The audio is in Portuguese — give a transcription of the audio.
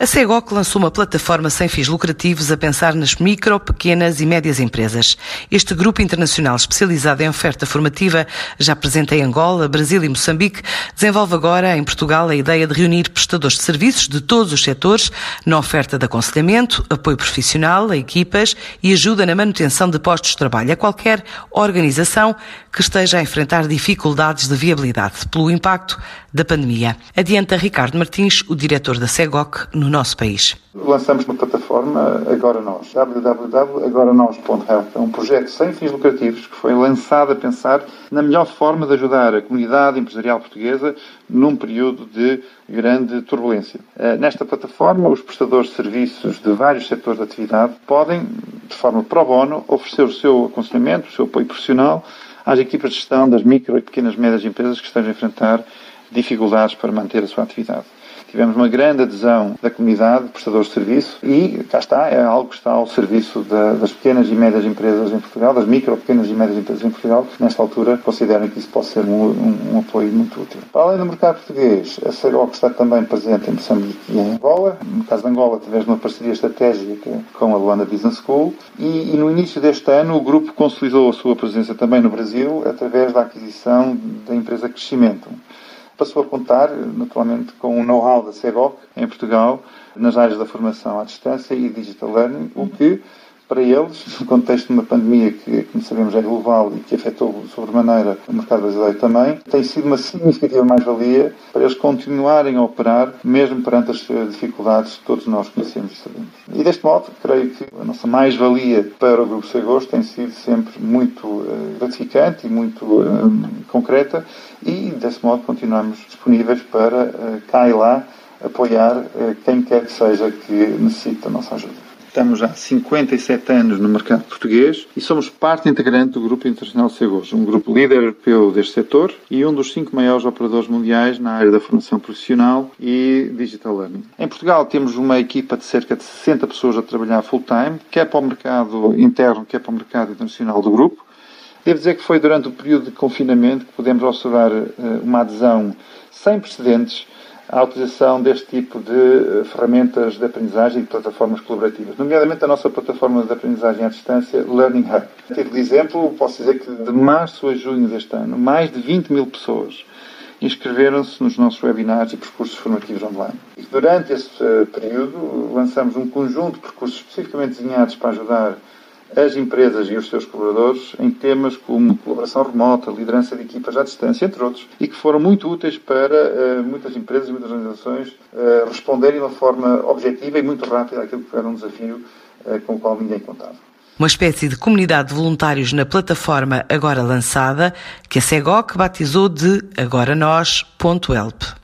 A CEGOC lançou uma plataforma sem fins lucrativos a pensar nas micro, pequenas e médias empresas. Este grupo internacional especializado em oferta formativa, já presente em Angola, Brasil e Moçambique, desenvolve agora em Portugal a ideia de reunir prestadores de serviços de todos os setores na oferta de aconselhamento, apoio profissional a equipas e ajuda na manutenção de postos de trabalho a qualquer organização que esteja a enfrentar dificuldades de viabilidade pelo impacto da pandemia. Adianta Ricardo Martins, o diretor da CEGOC, no no nosso país. Lançamos uma plataforma Agora Nós, www.agoranos.health. É um projeto sem fins lucrativos que foi lançado a pensar na melhor forma de ajudar a comunidade empresarial portuguesa num período de grande turbulência. Eh, nesta plataforma, os prestadores de serviços de vários setores de atividade podem, de forma pro bono, oferecer o seu aconselhamento, o seu apoio profissional às equipas de gestão das micro e pequenas médias empresas que estejam a enfrentar dificuldades para manter a sua atividade. Tivemos uma grande adesão da comunidade de prestadores de serviço e, cá está, é algo que está ao serviço da, das pequenas e médias empresas em Portugal, das micro, pequenas e médias empresas em Portugal, que nesta altura consideram que isso pode ser um, um, um apoio muito útil. Para além do mercado português, a CEROC está também presente em Moçambique e em Angola. No caso de Angola, tivemos uma parceria estratégica com a Luanda Business School e, e no início deste ano o grupo consolidou a sua presença também no Brasil através da aquisição da empresa Crescimento passou a contar, naturalmente, com o know-how da CEGOC em Portugal, nas áreas da formação à distância e digital learning, o que, para eles, no contexto de uma pandemia que, como sabemos, é global e que afetou sobremaneira o mercado brasileiro também, tem sido uma significativa mais-valia para eles continuarem a operar, mesmo perante as dificuldades que todos nós conhecemos e sabemos. E deste modo, creio que a nossa mais-valia para o Grupo Segos tem sido sempre muito uh, gratificante e muito uh, concreta e, desse modo, continuamos disponíveis para uh, cá e lá apoiar quem quer que seja que necessite da nossa ajuda. Estamos há 57 anos no mercado português e somos parte integrante do Grupo Internacional Segos, um grupo líder europeu deste setor e um dos cinco maiores operadores mundiais na área da formação profissional e digital learning. Em Portugal temos uma equipa de cerca de 60 pessoas a trabalhar full-time, quer para o mercado interno, quer para o mercado internacional do grupo. Devo dizer que foi durante o período de confinamento que pudemos observar eh, uma adesão sem precedentes à utilização deste tipo de eh, ferramentas de aprendizagem e de plataformas colaborativas, nomeadamente a nossa plataforma de aprendizagem à distância, Learning Hub. A título de exemplo, posso dizer que de março a junho deste ano, mais de 20 mil pessoas inscreveram-se nos nossos webinars e percursos formativos online. E durante esse eh, período lançamos um conjunto de percursos especificamente desenhados para ajudar as empresas e os seus colaboradores em temas como colaboração remota, liderança de equipas à distância, entre outros, e que foram muito úteis para uh, muitas empresas e muitas organizações uh, responderem de uma forma objetiva e muito rápida àquilo que era um desafio uh, com o qual ninguém contava. Uma espécie de comunidade de voluntários na plataforma agora lançada, que a SEGOC batizou de agora nós.help.